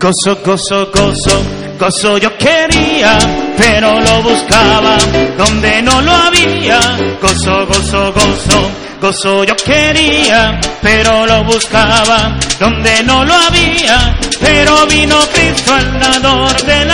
Gozo, gozo, gozo, gozo yo quería, pero lo buscaba donde no lo había. Gozo, gozo, gozo, gozo yo quería, pero lo buscaba donde no lo había. Pero vino Cristo al dador de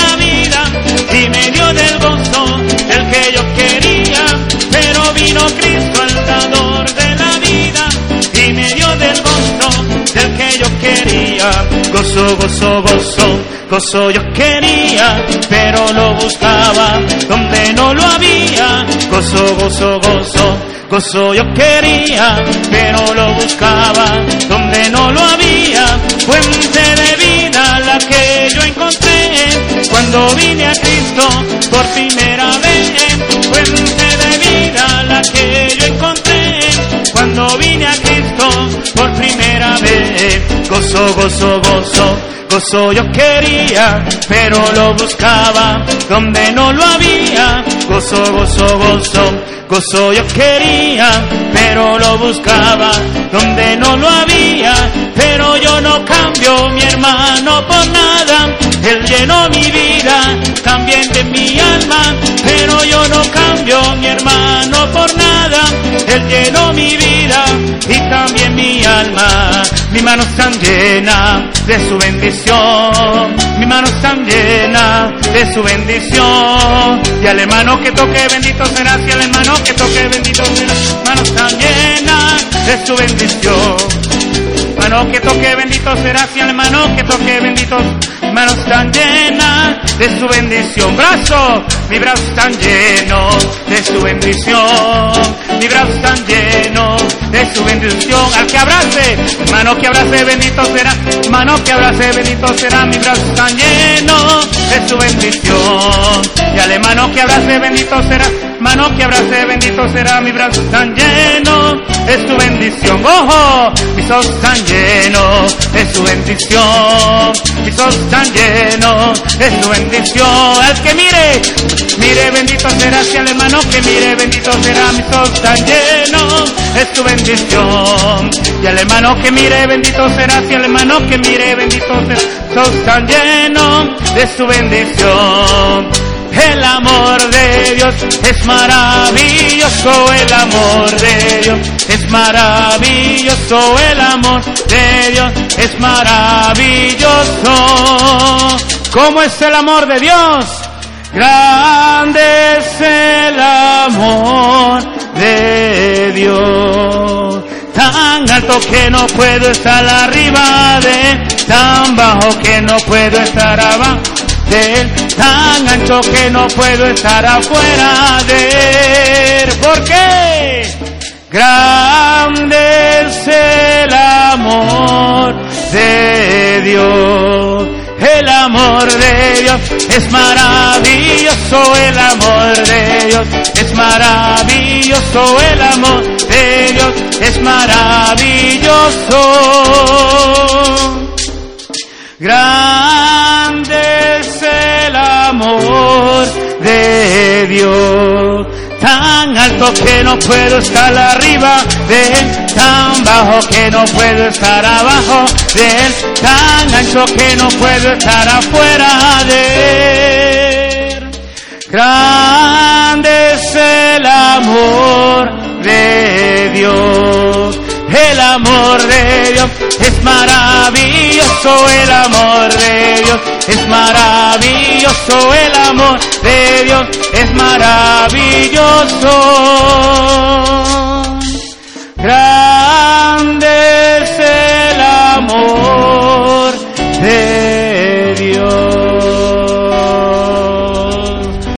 Gozo, gozo, gozo, gozo yo quería, pero lo buscaba donde no lo había. Gozo, gozo, gozo, gozo yo quería, pero lo buscaba donde no lo había. Fuente de vida la que yo encontré cuando vine a Cristo Gozo, gozo, gozo, gozo yo quería, pero lo buscaba donde no lo había. Gozo, gozo, gozo, gozo yo quería, pero lo buscaba donde no lo había. Pero yo no cambio mi hermano por nada, él llenó mi vida, también de mi alma, pero yo no cambio mi hermano por nada, él llenó mi vida y también mi alma. Mi mano está llena de su bendición, mi mano está llena de su bendición. Y al hermano que toque bendito será, si al hermano que toque bendito será, mano está llena de su bendición. Mano que toque bendito será, si al hermano que toque bendito, manos están llenas de su bendición. Brazo, mi brazo está lleno de su bendición. Mi brazo está lleno su bendición. Al que abrace, mano que abrace bendito será, mano que abrace bendito será. Mi brazo está lleno de su bendición. Y al hermano que abrace bendito será, mano que abrace bendito será. Mi brazo está lleno de su bendición. Ojo, mis ojos están llenos de su bendición. Mis ojos están llenos de su bendición. El que mire, mire bendito será si al hermano que mire bendito será. Mis ojos están llenos de su bendición. Y al hermano que mire bendito será si al hermano que mire bendito será. Mis ojos están llenos de su bendición. El amor de Dios es maravilloso, el amor de Dios es maravilloso, el amor de Dios es maravilloso. ¿Cómo es el amor de Dios? Grande es el amor de Dios. Tan alto que no puedo estar arriba de tan bajo que no puedo estar abajo tan ancho que no puedo estar afuera de él. ¿Por qué? Grande es el amor de Dios. El amor de Dios es maravilloso, el amor de Dios es maravilloso, el amor de Dios es maravilloso. Dios, tan alto que no puedo estar arriba de él, tan bajo que no puedo estar abajo de él, tan ancho que no puedo estar afuera de él. Grande es el amor de Dios. El amor de Dios es maravilloso, el amor de Dios es maravilloso, maravilloso el amor de Dios, es maravilloso. Gracias.